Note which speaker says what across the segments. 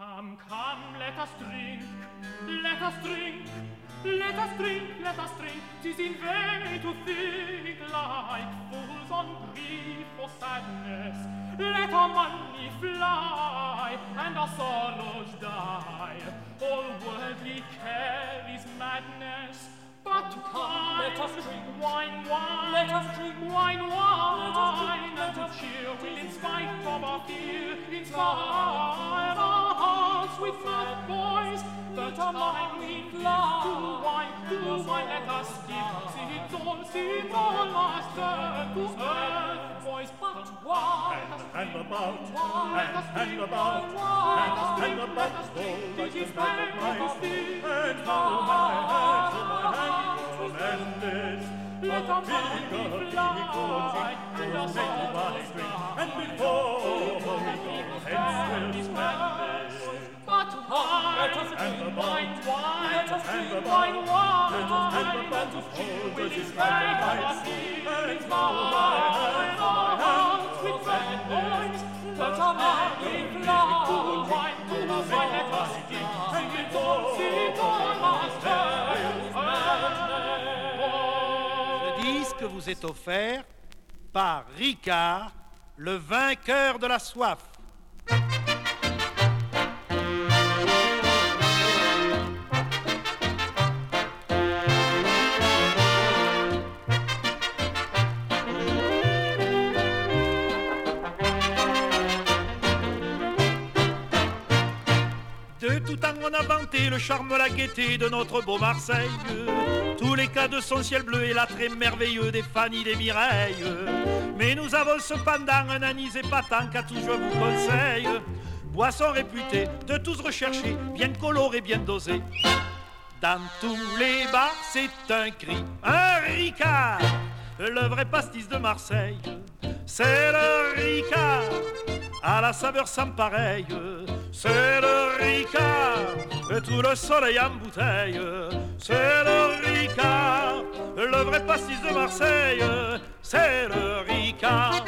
Speaker 1: Come, come, let us drink, let us drink, let us drink, let us drink. Tis in vain to think like fools on grief or sadness. Let our money fly and our sorrows die. All worldly care is madness. But come, wine, let us drink wine, wine, let us drink wine, wine, let us drink, let and to cheer, will in spite of our fear, inspire us. hearts with mad boys, that our mine, we fly. To wine, to wine, let us skip, give, sit on, sit all, master, to earth, boys, but why?
Speaker 2: And, and about, and, and
Speaker 1: about,
Speaker 2: and, and about, oh, like the man And Christ, and how my hands, oh, my hands, tremendous, let our mind we
Speaker 1: fly,
Speaker 2: and
Speaker 1: our souls,
Speaker 2: and
Speaker 1: before, oh, oh, oh, oh, oh, oh, oh, oh, oh, oh, oh,
Speaker 3: Ce disque vous est offert par Ricard, le vainqueur de la soif. On a vanté le charme, la gaieté de notre beau Marseille. Tous les cas de son ciel bleu et l'attrait merveilleux des Fanny des Mireilles. Mais nous avons cependant un anis épatant qu'à tout je vous conseille. Boisson réputée, de tous recherchée, bien colorée, bien dosée. Dans tous les bars, c'est un cri, un ricard. Le vrai pastis de Marseille, c'est le ricard. À la saveur sans pareille, c'est le ricard. Et tout le soleil en bouteille, c'est le ricard. Le vrai pastis de Marseille, c'est le ricard.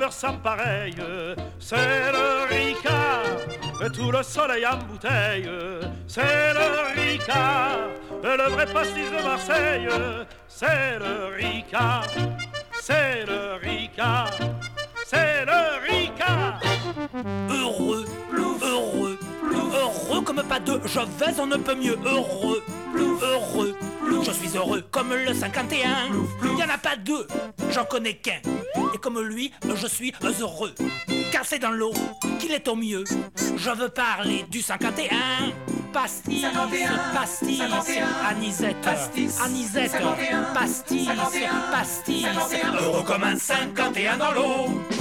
Speaker 3: Saveur sans pareille, c'est le Ricard. Tout le soleil en bouteille, c'est le Ricard. Le vrai pastis de Marseille, c'est le Ricard. C'est le Ricard. C'est le Ricard.
Speaker 4: Heureux, heureux, heureux comme pas deux, je vais on ne peut mieux, heureux, heureux, je suis heureux comme le 51, il y en a pas deux, j'en connais qu'un, et comme lui, je suis heureux, car c'est dans l'eau qu'il est au mieux, je veux parler du 51, pastis,
Speaker 5: 51,
Speaker 4: pastis,
Speaker 5: 51,
Speaker 4: anisette,
Speaker 5: pastis,
Speaker 4: anisette,
Speaker 5: 51,
Speaker 4: pastis,
Speaker 5: 51,
Speaker 4: pastis,
Speaker 5: 51,
Speaker 4: heureux comme un 51 dans l'eau.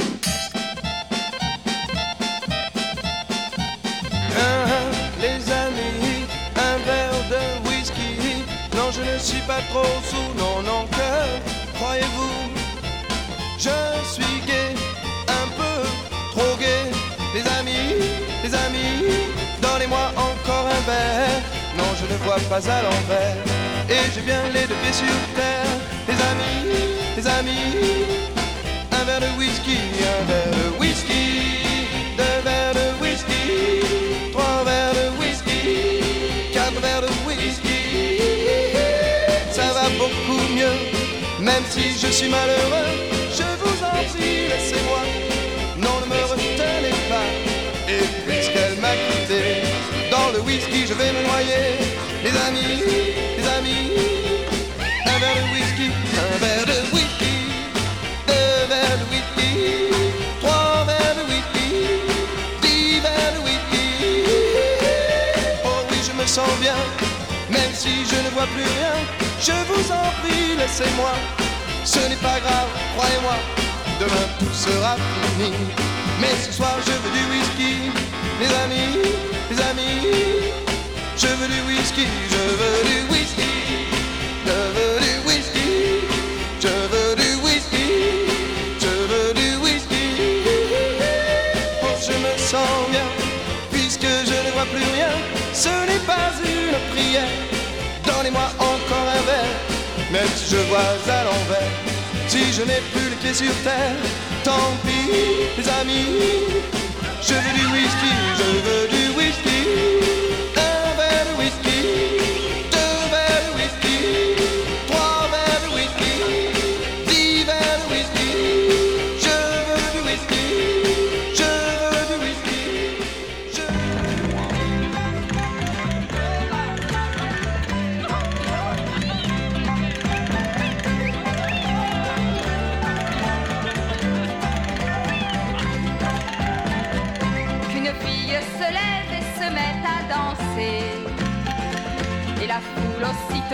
Speaker 6: Je suis pas trop sous, non, non, que croyez-vous? Je suis gay, un peu trop gay. Les amis, les amis, donnez-moi encore un verre. Non, je ne vois pas à l'envers. Et j'ai bien les deux pieds sur terre. Les amis, les amis, un verre de whisky, un verre de whisky, deux verres de whisky, trois verres de whisky, quatre verres de si je suis malheureux. Je vous en prie, laissez-moi. Non, ne me retenez pas. Et puisqu'elle m'a quitté, dans le whisky je vais me noyer. Les amis, les amis, un verre de whisky, un verre de whisky, deux verres de whisky, trois verres de whisky, dix verres de whisky. sens bien, même si je ne vois plus rien. Je vous en prie, laissez-moi. Ce n'est pas grave, croyez-moi. Demain tout sera fini. Mais ce soir je veux du whisky, les amis, les amis. Je veux du whisky, je veux du whisky, je veux du whisky, je veux du whisky, je veux du whisky. Je me sens bien, puisque je ne vois plus rien. Ce même si je vois à l'envers. Si je n'ai plus les pieds sur terre, tant pis, les amis. Je veux du whisky, je veux du whisky.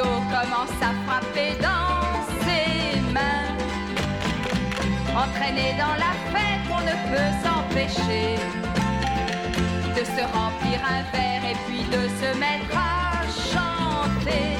Speaker 7: Commence à frapper dans ses mains. Entraîné dans la fête, on ne peut s'empêcher de se remplir un verre et puis de se mettre à chanter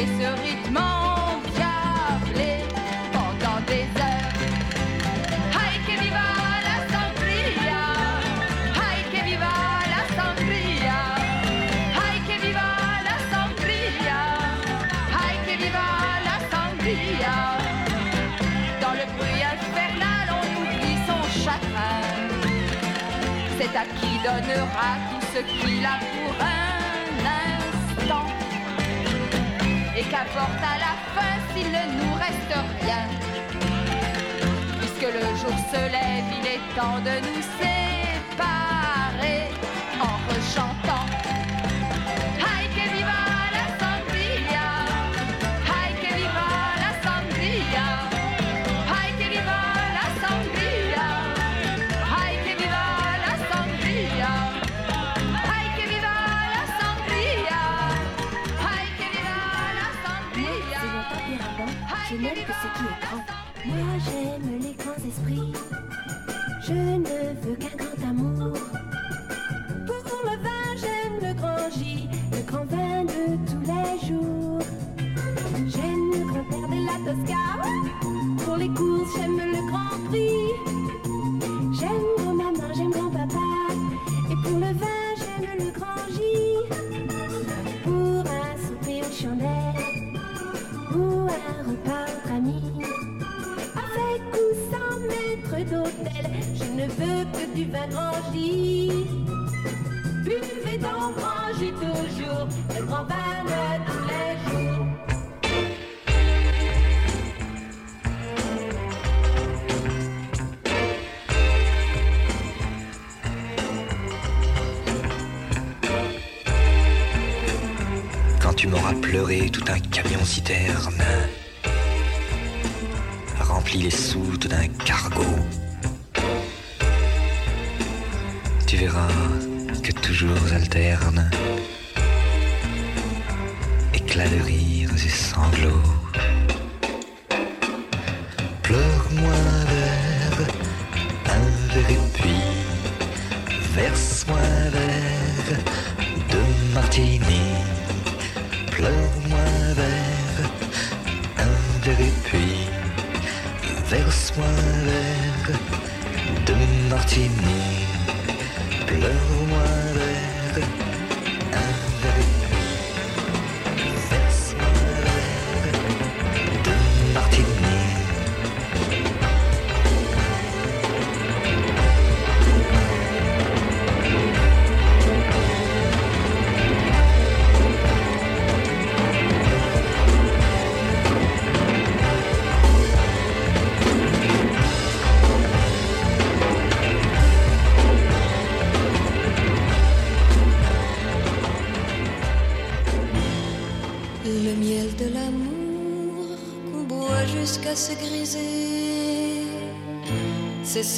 Speaker 7: continuer ce rythme endiablé pendant des heures. Ay que viva la sangria, ay que viva la sangria, ay que viva la sangria, ay que viva la sangria. Dans le bruit infernal, on oublie son chagrin. C'est à qui donnera tout ce qu'il a pour un Et qu'importe à la fin s'il ne nous reste rien. Puisque le jour se lève, il est temps de nous séparer
Speaker 8: j'aime les grands esprits, je ne veux qu'un grand amour. Pour le vin, j'aime le grand J, le grand vin de tous les jours. J'aime le grand-père de la Tosca, pour les courses, j'aime le toujours, le grand vin de tous les jours.
Speaker 9: Quand tu m'auras pleuré tout un camion citerne, rempli les soutes d'un cargo, tu verras que toujours alterne de rires et sanglots. Pleure-moi un verre, un verre et puis verse-moi un verre de martini. Pleure-moi un verre, un verre et puis verse-moi un verre de martini.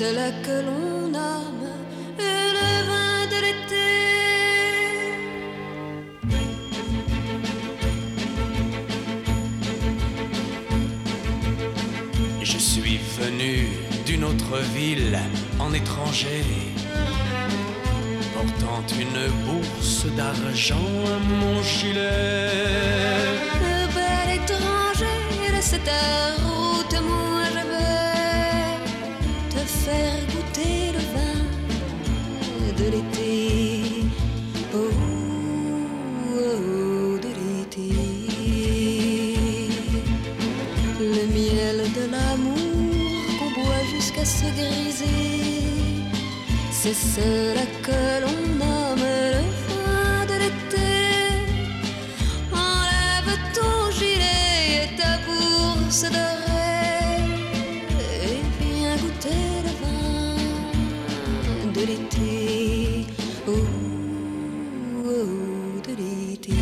Speaker 10: C'est cela C'est cela que l'on nomme le vin de l'été. Enlève ton gilet et ta bourse dorée et viens goûter le vin de l'été. Oh, de l'été.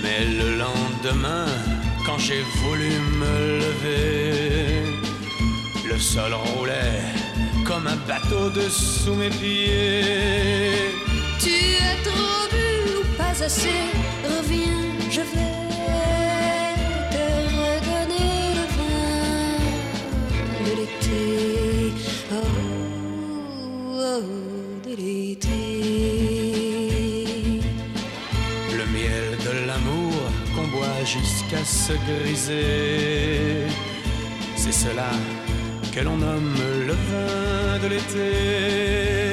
Speaker 11: Mais le lendemain, quand j'ai voulu me lever, le sol roulait comme un bateau dessous mes pieds.
Speaker 10: Tu as trop bu ou pas assez Reviens, je vais te redonner le vin de l'été. Oh, oh, de l'été.
Speaker 11: Le miel de l'amour qu'on boit jusqu'à se griser. C'est cela que l'on nomme le vin de l'été.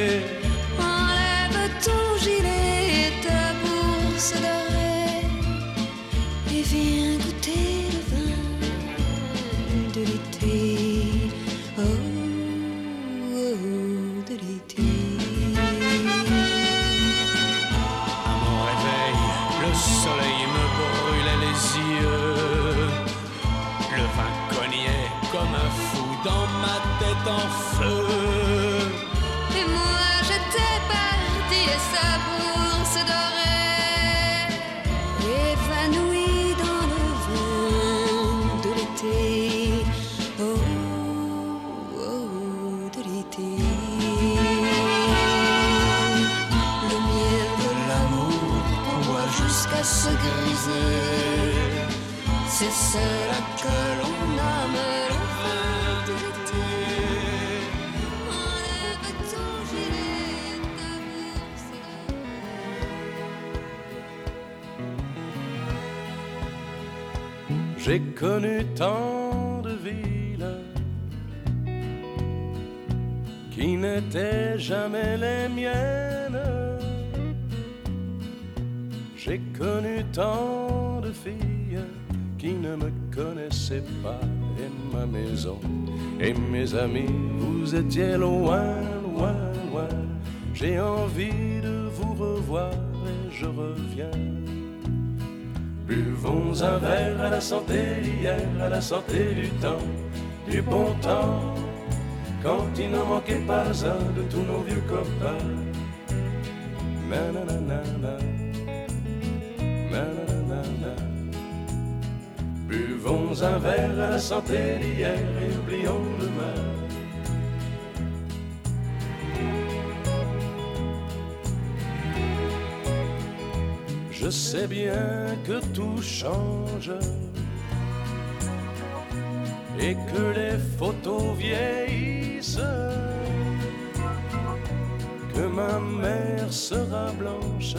Speaker 10: Et
Speaker 11: ma
Speaker 12: maison et mes amis, vous étiez loin, loin, loin. J'ai envie de vous revoir et je reviens. Buvons un verre à la santé d'hier, à la santé du temps, du bon temps, quand il n'en manquait pas un de tous nos vieux copains. Santé d'hier et oublions demain. Je sais bien que tout change et que les photos vieillissent, que ma mère sera blanche,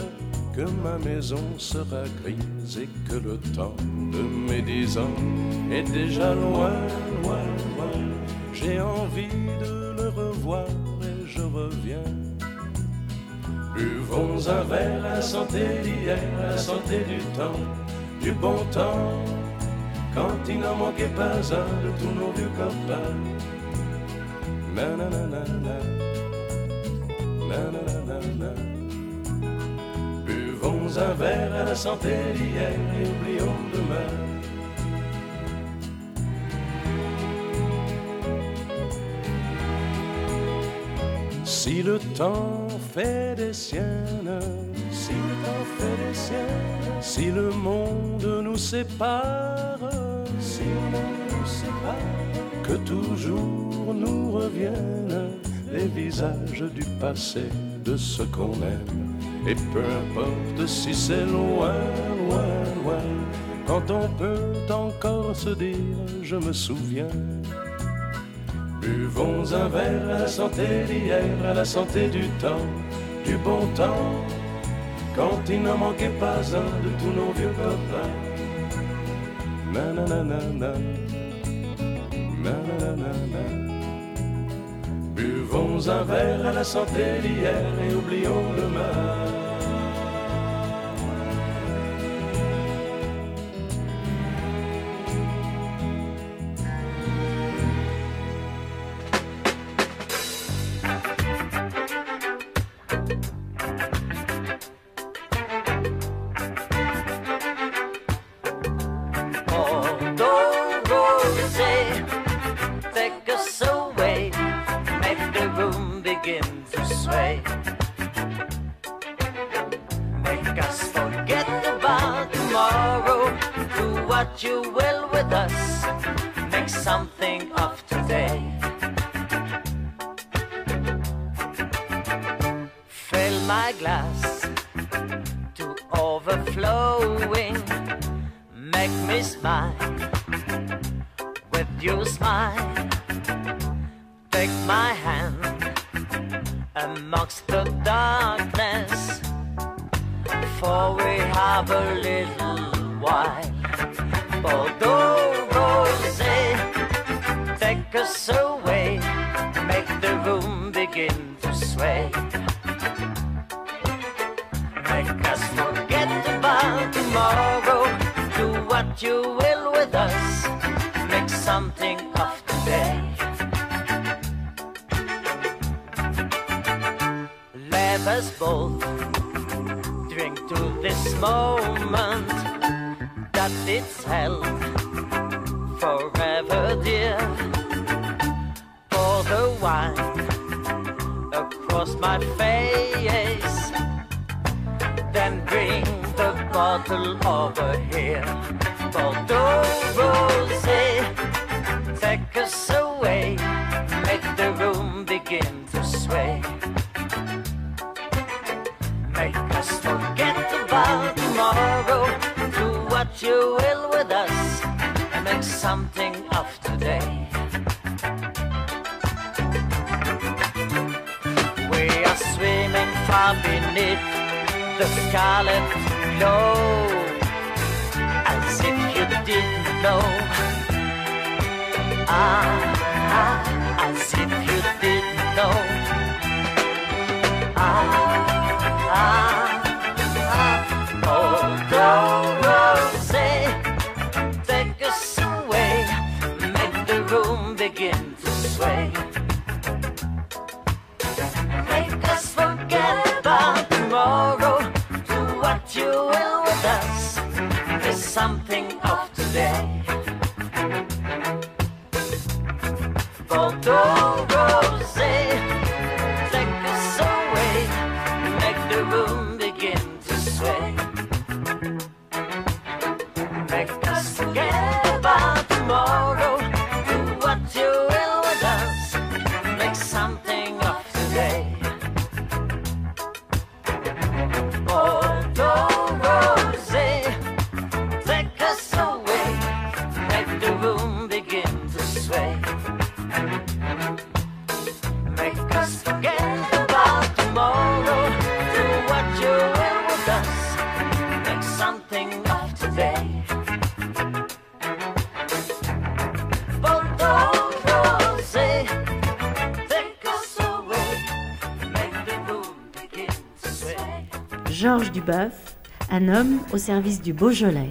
Speaker 12: que ma maison sera grise et que le temps de mes dix ans est déjà loin, loin, loin. J'ai envie de le revoir et je reviens. Buvons un verre la santé d'hier, la santé du temps, du bon temps, quand il n'en manquait pas un de tous nos vieux copains. Nananana, nananana. Un verre à la santé d'hier et oublions demain. Si le temps fait des siennes, si le temps fait des siens, si le monde nous sépare, si le monde nous sépare, que toujours nous reviennent les visages du passé de ce qu'on aime. Et peu importe si c'est loin, loin, loin, quand on peut encore se dire je me souviens. Buvons un verre à la santé d'hier, à la santé du temps, du bon temps, quand il n'en manquait pas un de tous nos vieux copains. Buvons un verre à la santé d'hier et oublions demain.
Speaker 13: Bordeaux what you will with us, make something of today. Fill my glass to overflowing. Make me smile with your smile. Take my hand amongst the darkness, for we have a little while. Bordeaux rosé, take us away, make the room begin to sway. Make us forget about tomorrow. Do what you will with us. Make something of today. Let us both drink to this moment it's held forever, dear. Pour the wine across my face then bring the bottle over here. Bordeaux rosé, take us away, make the room begin to sway. You will with us, and make something of today. We are swimming far beneath the scarlet glow as if you didn't know ah, ah something of today.
Speaker 14: Un homme au service du Beaujolais.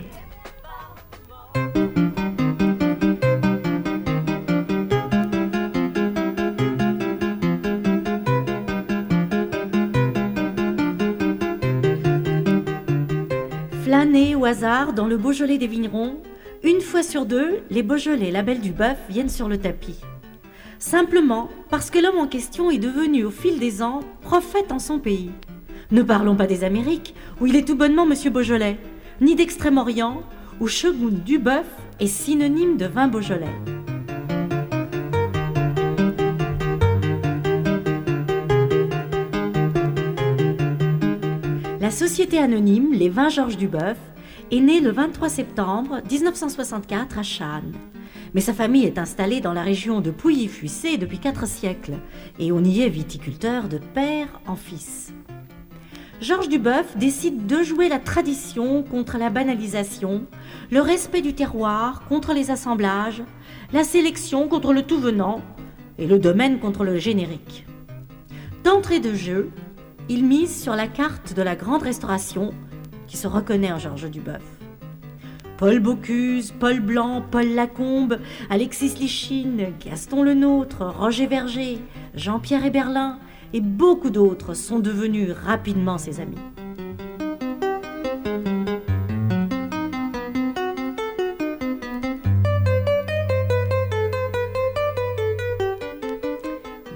Speaker 14: Flâner au hasard dans le Beaujolais des vignerons, une fois sur deux, les Beaujolais label du bœuf viennent sur le tapis. Simplement parce que l'homme en question est devenu au fil des ans prophète en son pays. Ne parlons pas des Amériques, où il est tout bonnement Monsieur Beaujolais, ni d'Extrême-Orient, où Shogun Duboeuf est synonyme de vin Beaujolais. La société anonyme Les Vins Georges Duboeuf est née le 23 septembre 1964 à Channes. Mais sa famille est installée dans la région de Pouilly-Fuissé depuis quatre siècles et on y est viticulteur de père en fils. Georges Duboeuf décide de jouer la tradition contre la banalisation, le respect du terroir contre les assemblages, la sélection contre le tout venant et le domaine contre le générique. D'entrée de jeu, il mise sur la carte de la grande restauration qui se reconnaît en Georges Duboeuf. Paul Bocuse, Paul Blanc, Paul Lacombe, Alexis Lichine, Gaston Lenôtre, Roger Verger, Jean-Pierre Héberlin et beaucoup d'autres sont devenus rapidement ses amis.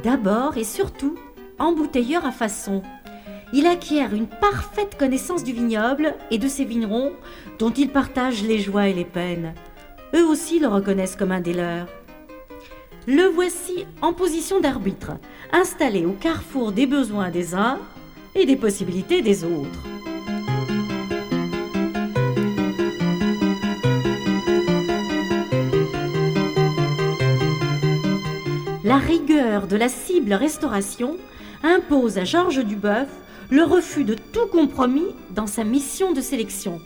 Speaker 14: D'abord et surtout, embouteilleur à façon, il acquiert une parfaite connaissance du vignoble et de ses vignerons dont il partage les joies et les peines. Eux aussi le reconnaissent comme un des leurs. Le voici en position d'arbitre, installé au carrefour des besoins des uns et des possibilités des autres. La rigueur de la cible restauration impose à Georges Duboeuf le refus de tout compromis dans sa mission de sélection.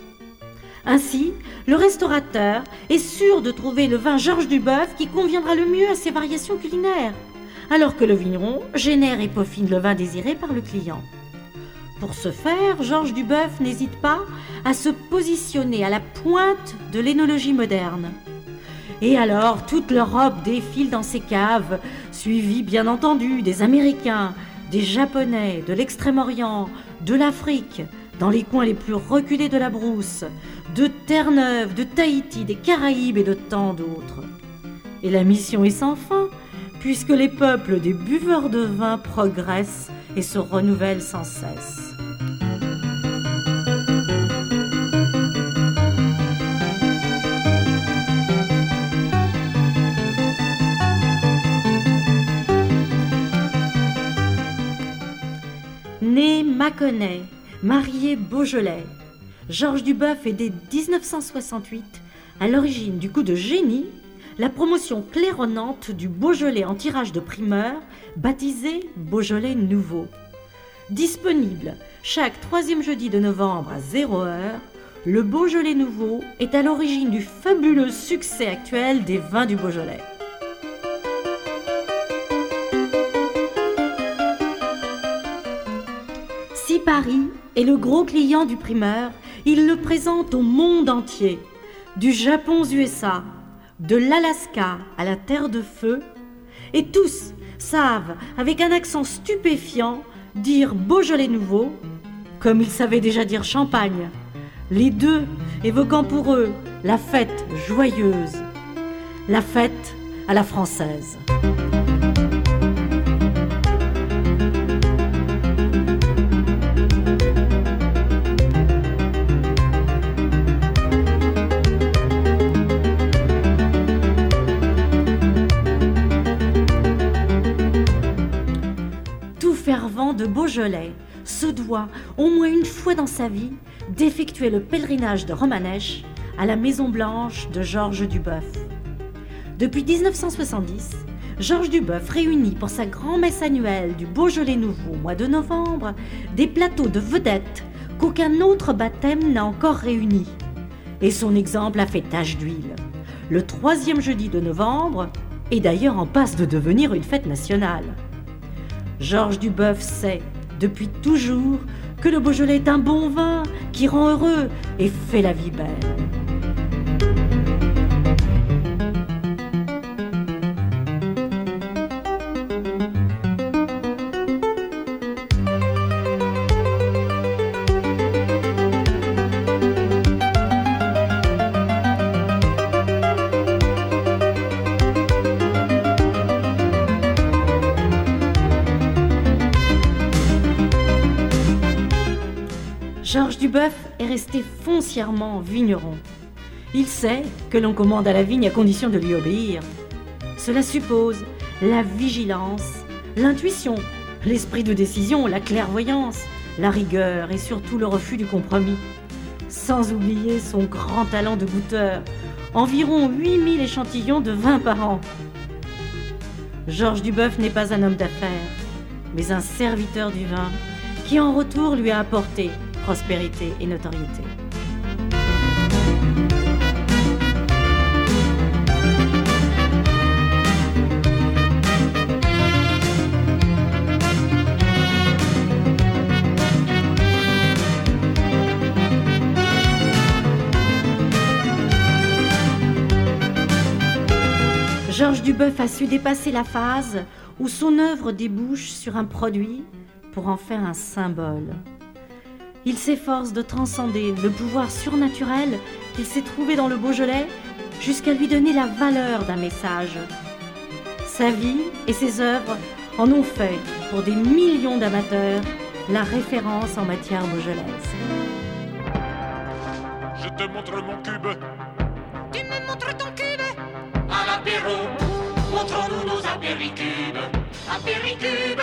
Speaker 14: Ainsi, le restaurateur est sûr de trouver le vin Georges Duboeuf qui conviendra le mieux à ses variations culinaires, alors que le vigneron génère et peaufine le vin désiré par le client. Pour ce faire, Georges Duboeuf n'hésite pas à se positionner à la pointe de l'énologie moderne. Et alors, toute l'Europe défile dans ses caves, suivie bien entendu des Américains, des Japonais, de l'Extrême-Orient, de l'Afrique, dans les coins les plus reculés de la brousse, de Terre-Neuve, de Tahiti, des Caraïbes et de tant d'autres. Et la mission est sans fin, puisque les peuples des buveurs de vin progressent et se renouvellent sans cesse. Né Mâconnais, marié Beaujolais, Georges Duboeuf est dès 1968 à l'origine du coup de génie la promotion claironnante du Beaujolais en tirage de primeur, baptisé Beaujolais Nouveau. Disponible chaque troisième jeudi de novembre à 0 heure, le Beaujolais Nouveau est à l'origine du fabuleux succès actuel des vins du Beaujolais. Si Paris est le gros client du primeur, il le présente au monde entier, du Japon aux USA, de l'Alaska à la Terre de Feu, et tous savent, avec un accent stupéfiant, dire Beaujolais nouveau, comme ils savaient déjà dire champagne, les deux évoquant pour eux la fête joyeuse, la fête à la française. Se doit, au moins une fois dans sa vie, d'effectuer le pèlerinage de Romanèche à la Maison Blanche de Georges Duboeuf. Depuis 1970, Georges Duboeuf réunit pour sa grand-messe annuelle du Beaujolais Nouveau au mois de novembre des plateaux de vedettes qu'aucun autre baptême n'a encore réunis. Et son exemple a fait tache d'huile. Le troisième jeudi de novembre est d'ailleurs en passe de devenir une fête nationale. Georges Duboeuf sait, depuis toujours, que le Beaujolais est un bon vin qui rend heureux et fait la vie belle. Duboeuf est resté foncièrement vigneron. Il sait que l'on commande à la vigne à condition de lui obéir. Cela suppose la vigilance, l'intuition, l'esprit de décision, la clairvoyance, la rigueur et surtout le refus du compromis. Sans oublier son grand talent de goûteur, environ 8000 échantillons de vin par an. Georges Duboeuf n'est pas un homme d'affaires, mais un serviteur du vin qui en retour lui a apporté prospérité et notoriété. Georges Duboeuf a su dépasser la phase où son œuvre débouche sur un produit pour en faire un symbole. Il s'efforce de transcender le pouvoir surnaturel qu'il s'est trouvé dans le Beaujolais jusqu'à lui donner la valeur d'un message. Sa vie et ses œuvres en ont fait, pour des millions d'amateurs, la référence en matière beaujolaise.
Speaker 15: Je te montre mon cube.
Speaker 16: Tu me montres ton cube
Speaker 17: À l'apéro, montrons-nous nos apéricubes. Apéricubes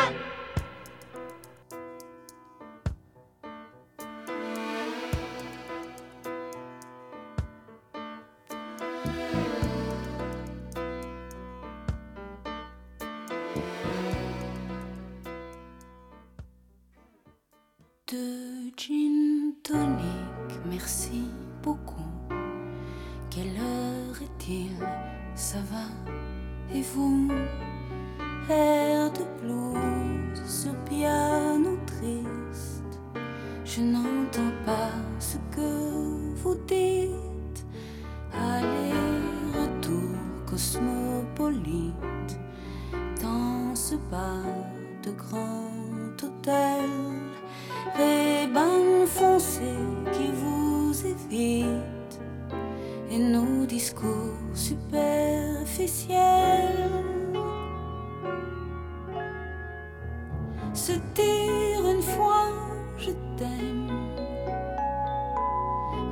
Speaker 18: gin tonic, merci beaucoup. Quelle heure est-il? Ça va Et vous? Air de blues sur piano triste. Je n'entends pas ce que vous dites. Aller-retour cosmopolite dans ce bar de grand hôtel Rébans foncé qui vous évite et nos discours superficiels. Se dire une fois je t'aime,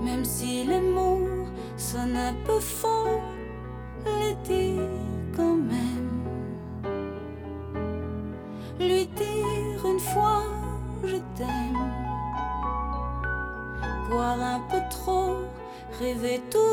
Speaker 18: même si les mots sonnent un peu faux, les dire rêver tout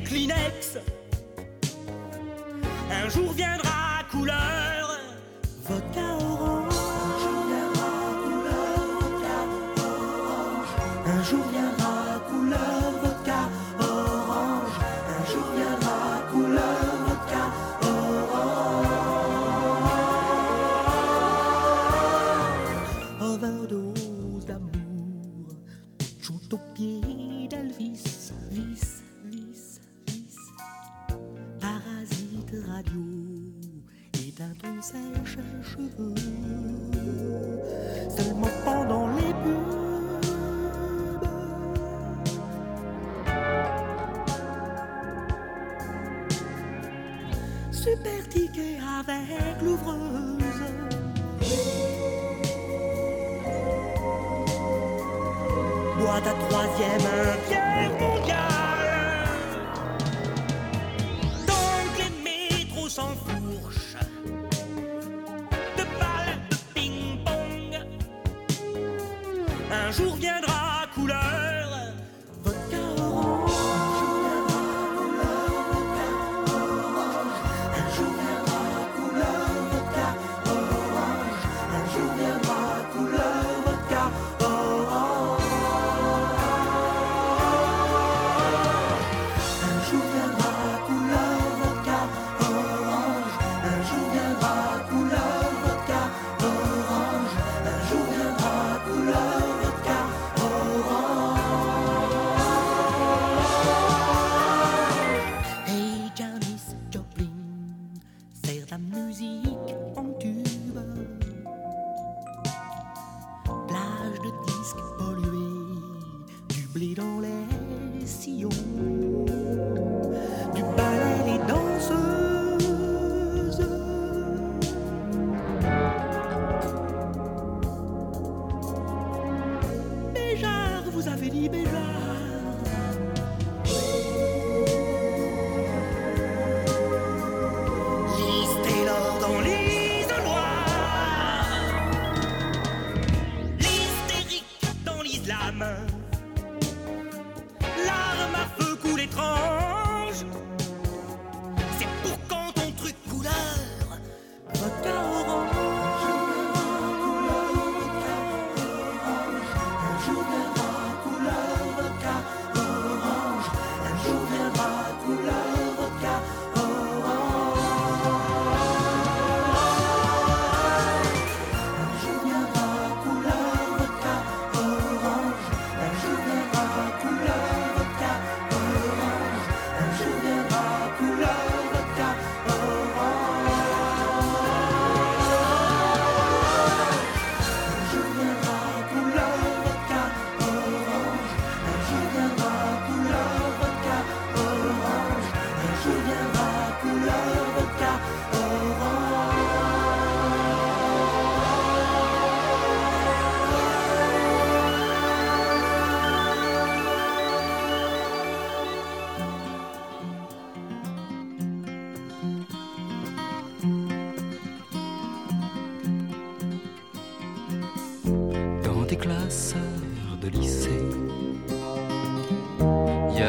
Speaker 19: Kleenex. Un jour viendra couleur vodka sèche cheveux. Seulement pendant les pubs.
Speaker 20: Super ticket avec l'ouvreuse. Boîte à troisième, un mondial. jour viendra.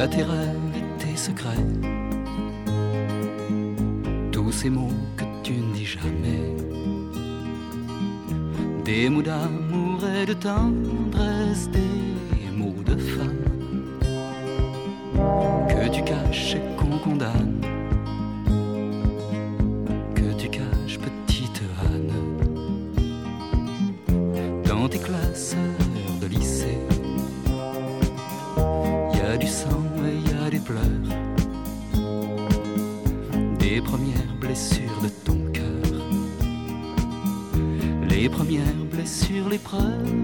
Speaker 21: tes rêves tes secrets, tous ces mots que tu ne dis jamais, des mots d'amour et de tendresse, des mots de femme. Que tu caches et qu'on condamne. 寒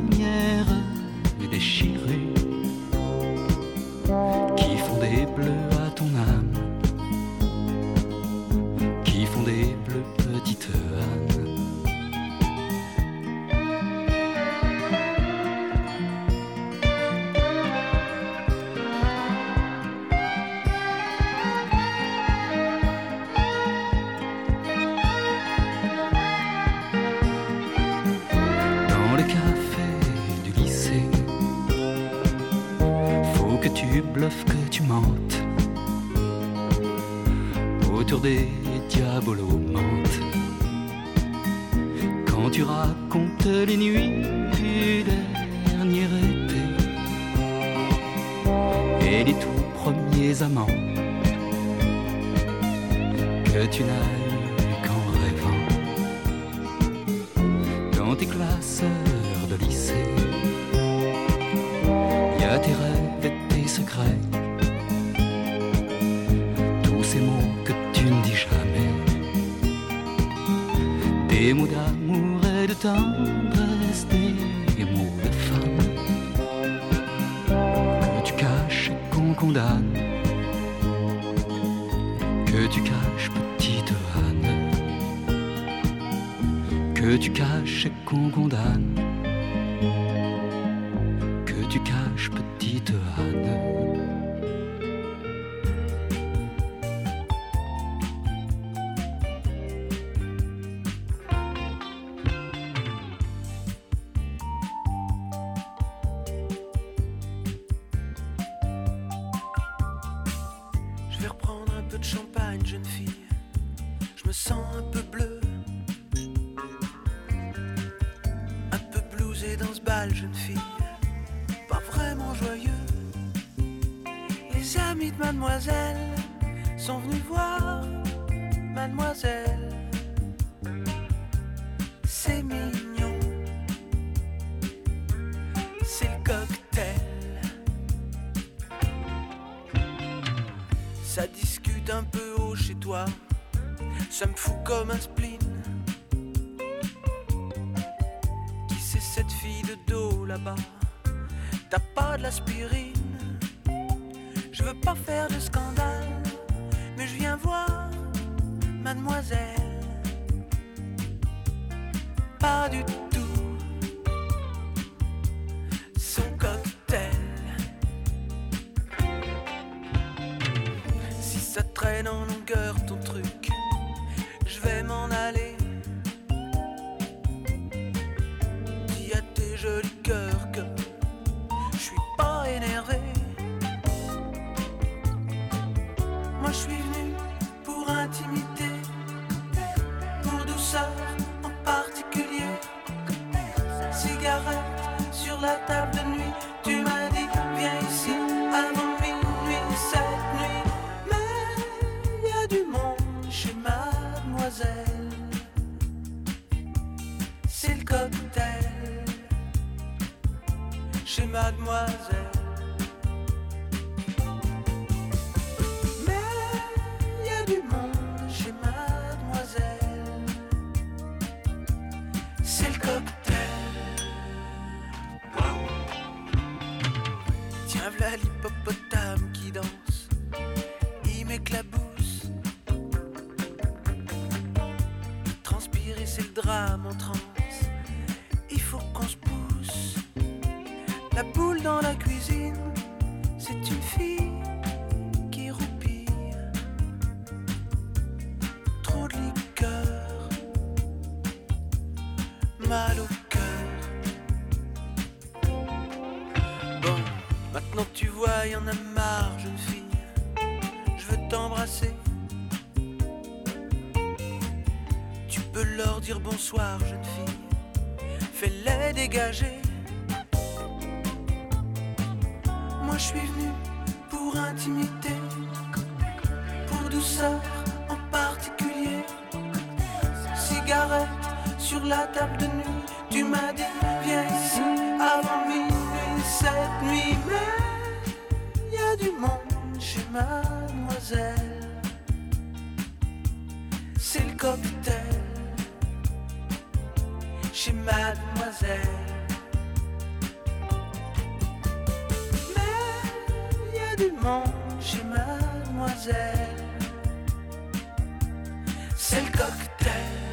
Speaker 21: Des mots d'amour et de tendresse, des mots de femme. Que tu caches et qu'on condamne, que tu caches petite Anne,
Speaker 22: que tu caches et qu'on condamne.
Speaker 12: soir, jeune fille, fais-les dégager. Moi je suis venu pour intimité, pour douceur en particulier. Cigarette sur la table de nuit, tu m'as dit viens ici avant minuit cette nuit. Mais il y a du monde chez mademoiselle, c'est le cocktail chez mademoiselle. Mais il y a du monde chez mademoiselle. C'est le cocktail.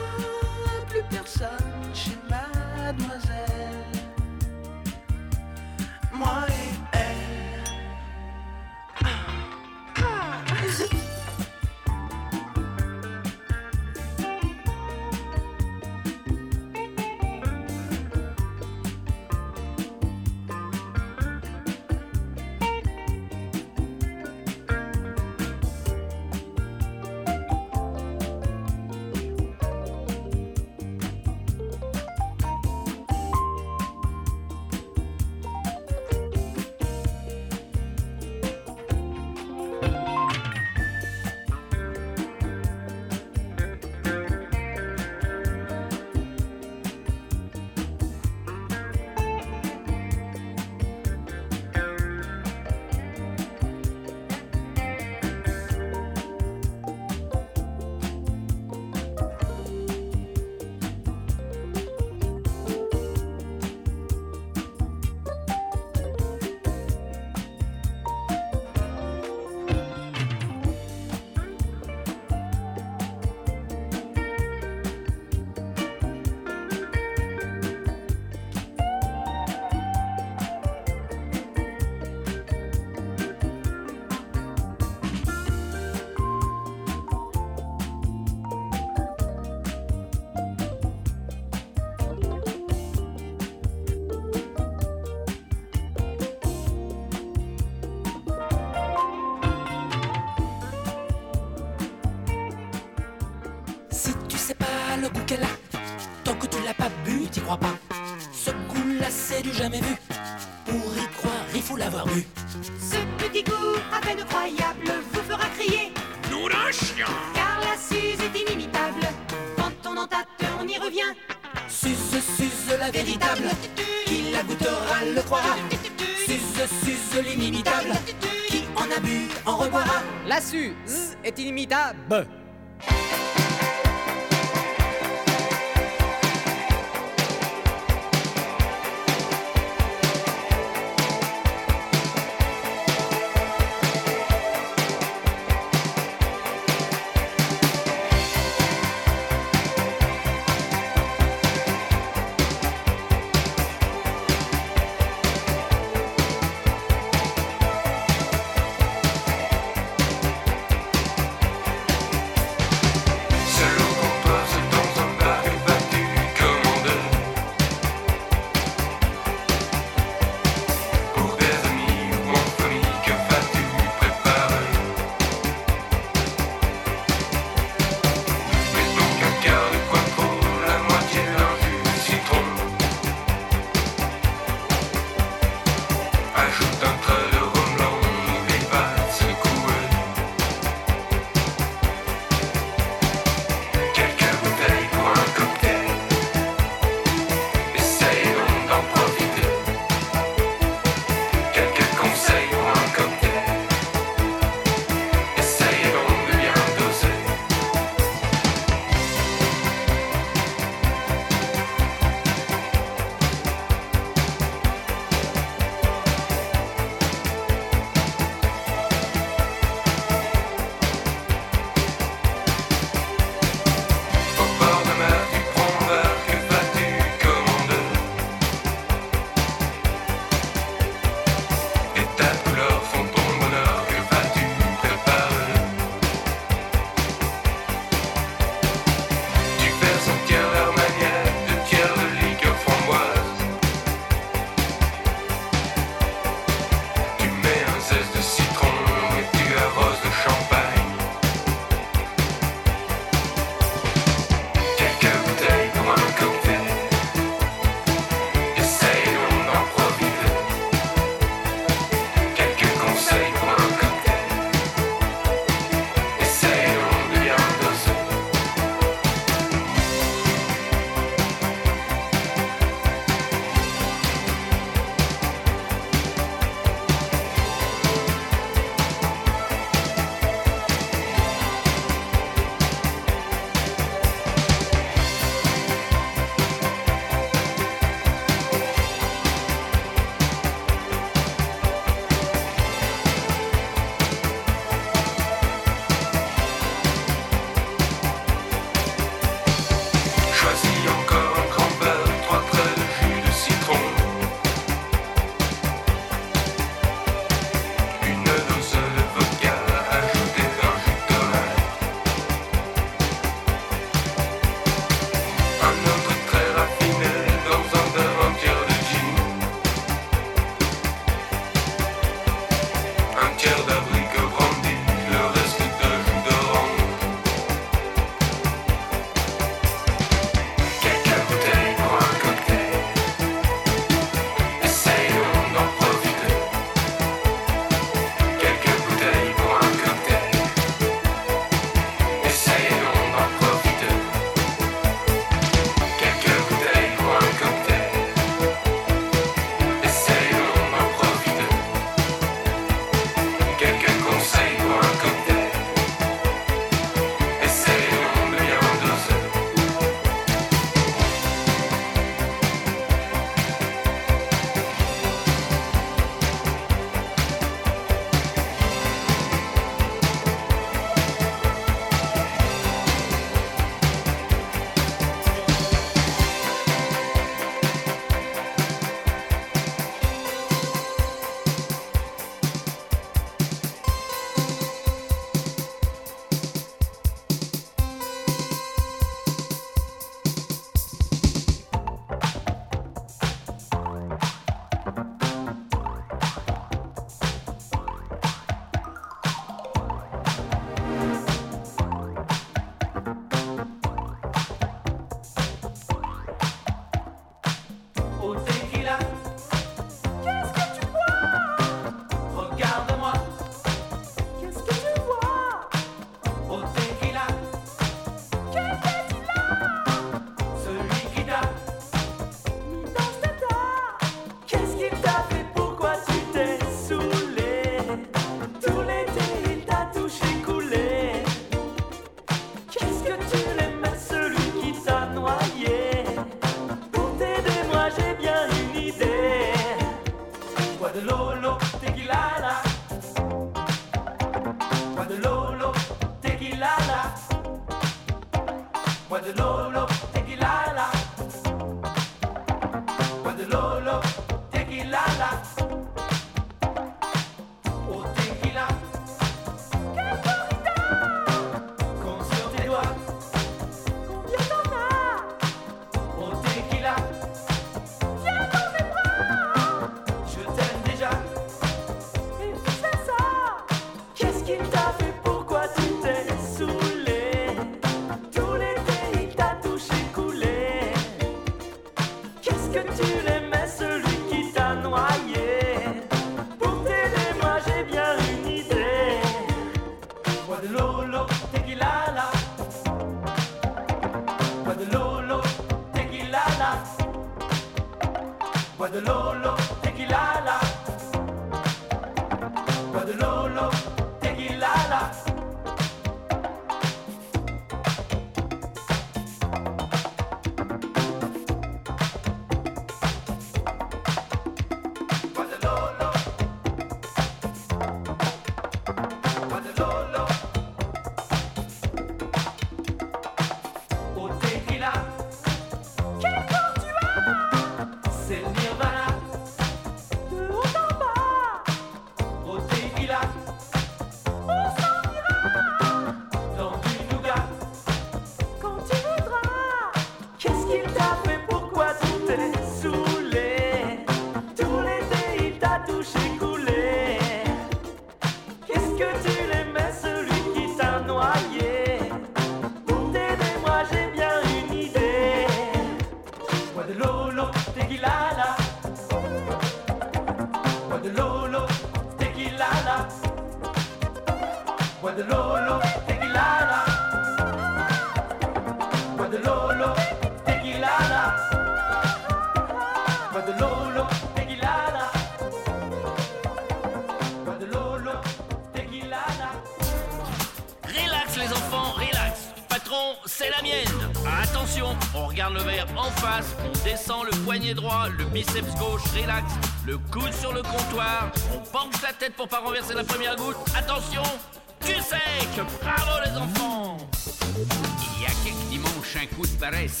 Speaker 12: Un
Speaker 23: coup de paresse.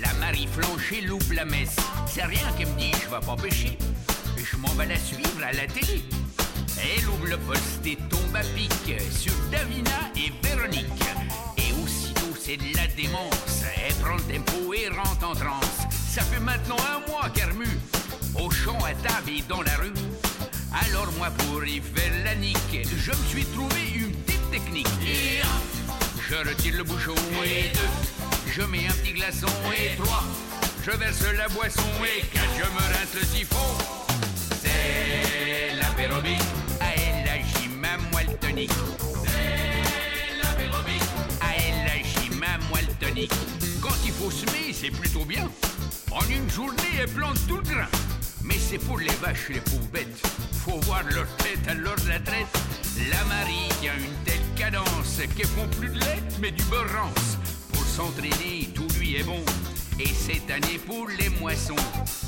Speaker 23: La Marie Flancher loupe la messe. C'est rien qu'elle me dit, je vais pas pêcher. Je m'en vais la suivre à la télé. Elle ouvre le poste et tombe à pic sur Davina et Véronique. Et aussitôt, c'est de la démence. Elle prend le tempo et rentre en transe. Ça fait maintenant un mois qu'elle remue. Au champ, à table et dans la rue. Alors moi, pour y faire la nique, je me suis trouvé une petite technique. Et un, je retire le bouchon et deux, je mets un petit glaçon et trois, je verse la boisson et quatre, je me rince le siphon. C'est l'apérobique, à elle agit ma moelle tonique. C'est agit ma moelle tonique. Quand il faut semer, c'est plutôt bien. En une journée, elle plante tout le grain. Mais c'est pour les vaches, les pauvres bêtes. Faut voir leur tête à l'heure de la traite. La Marie a une telle cadence qu'elles font plus de lait, mais du beurre rance. S'entraîner, tout lui est bon. Et cette année pour les moissons,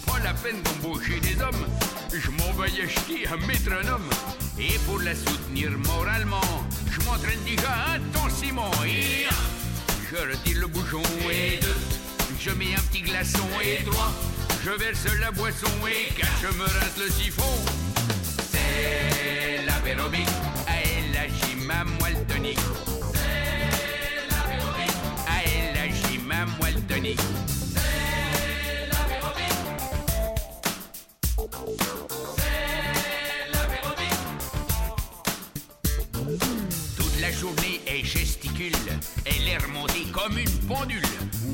Speaker 23: pas la peine d'embaucher des hommes. Je m'en vais acheter un métronome. Et pour la soutenir moralement, je m'entraîne déjà intensément. Et je retire le bouchon et deux, je mets un petit glaçon et trois, je verse la boisson et quatre, je me rince le siphon. C'est l'apérobique, à elle agit ma moelle tonique. Agit ma moelle tonique. C'est l'apérobique. C'est l'apérobique. Toute la journée, elle gesticule. Elle est remontée comme une pendule.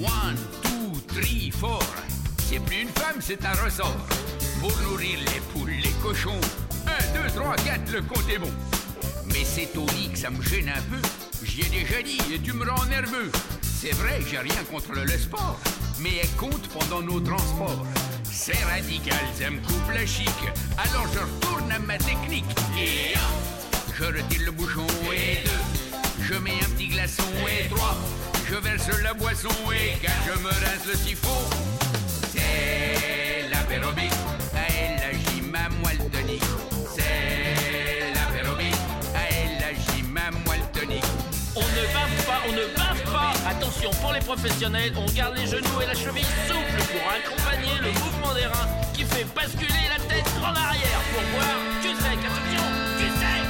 Speaker 23: One, two, three, four. C'est plus une femme, c'est un ressort. Pour nourrir les poules, les cochons. Un, deux, trois, quatre, le compte est bon. Mais c'est au lit que ça me gêne un peu. J'y ai déjà dit et tu me rends nerveux. C'est vrai, j'ai rien contre le sport. Mais elle compte pendant nos transports. C'est radical, ça me coupe la chic. Alors je retourne à ma technique. Et un, je retire le bouchon et deux, je mets un petit glaçon et trois, je verse la boisson et quatre, je me rince le siphon. C'est l'apérobique,
Speaker 24: Pour les professionnels, on garde les genoux et la cheville souple pour accompagner le mouvement des reins qui fait basculer la tête en arrière. Pour voir, tu sais, attention, tu sais.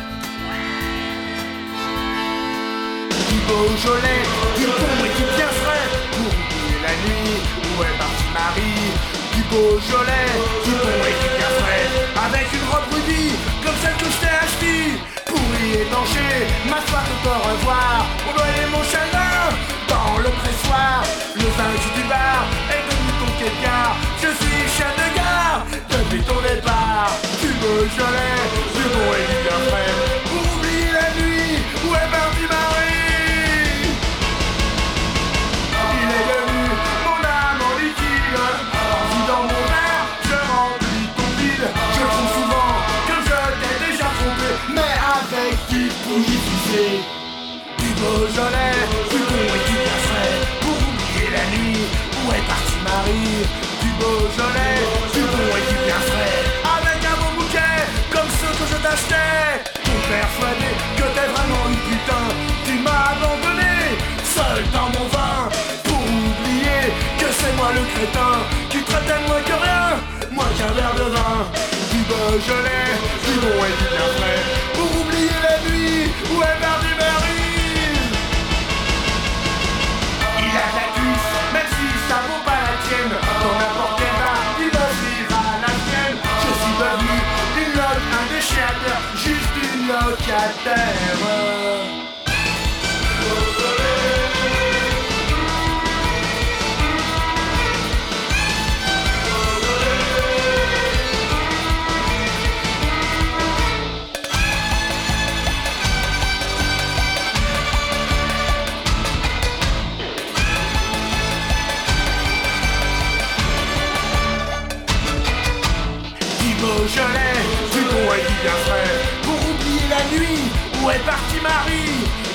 Speaker 19: Du Beaujolais, du bon et du bien frais Pour oublier la nuit où est partie Marie Du Beaujolais, du bon et du bien frais Avec une robe rubis comme celle que je t'ai achetée Pour y étancher ma soif de te revoir On aller mon chagrin dans le pressoir Le vin du bar. Est devenu ton quelqu'un Je suis chien de gare. Depuis ton départ Du Beaujolais, du bon et du bien frais Beaujolais, du bon et du frais, pour oublier la nuit, où est partie Marie Du Beaujolais, du bon et du bien frais, avec un beau bouquet, comme ceux que je t'achetais. Ton persuadé que t'es vraiment une putain, tu m'as abandonné, seul dans mon vin, pour oublier que c'est moi le crétin, qui traitait moins que rien, moins qu'un verre de vin. Du Beaujolais, du bon et du bien frais, stay.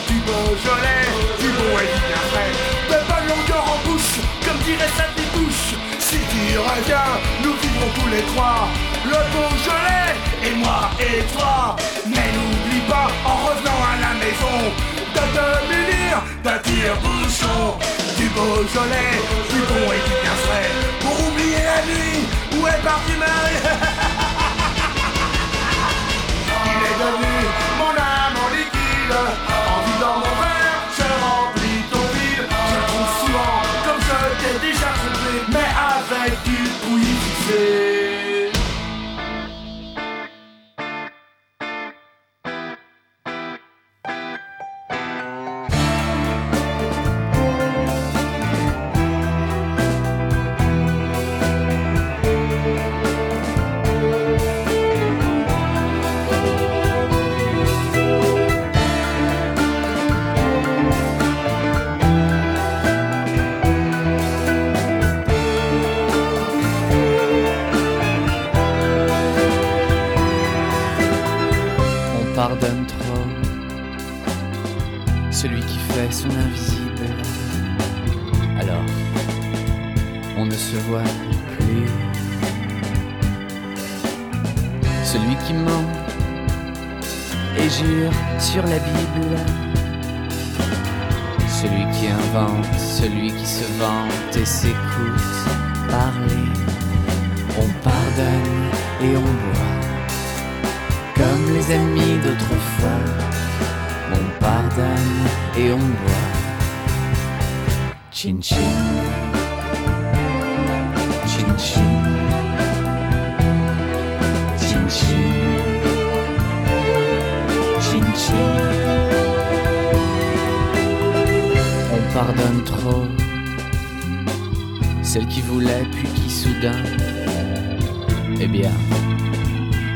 Speaker 19: Du Beaujolais, du bon et du frais De bonne longueur en bouche, comme dirait sa bouche Si tu reviens, nous vivrons tous les trois. Le Beaujolais, et moi et toi. Mais n'oublie pas, en revenant à la maison De te munir d'un tire-bouchon Du Beaujolais, du bon et du bien frais Pour oublier la nuit, où est partie Marie? Il est devenu mon liquide En vidant mon verre,
Speaker 25: voulait puis qui soudain, eh bien,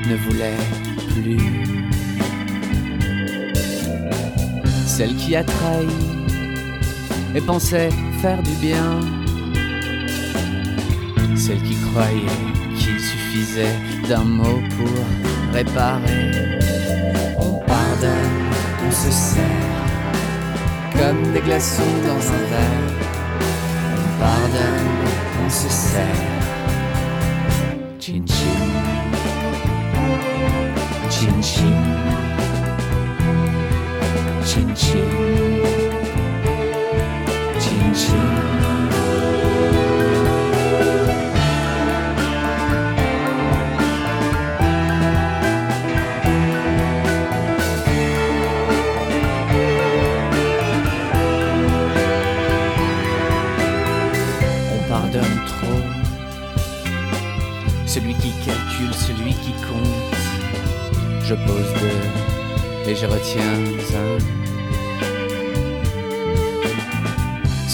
Speaker 25: ne voulait plus. Celle qui a trahi et pensait faire du bien. Celle qui croyait qu'il suffisait d'un mot pour réparer. On pardonne, on se serre comme des glaçons dans un verre. On pardonne, on se serre. Chin chin. Chin chin. Chin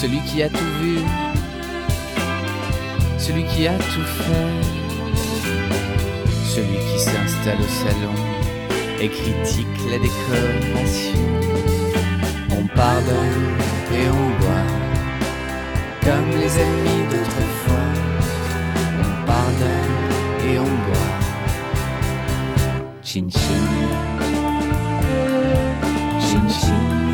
Speaker 25: Celui qui a tout vu, celui qui a tout fait, celui qui s'installe au salon et critique la décoration. On pardonne et on boit, comme les ennemis d'autrefois. On pardonne et on boit. Chin chin. 心。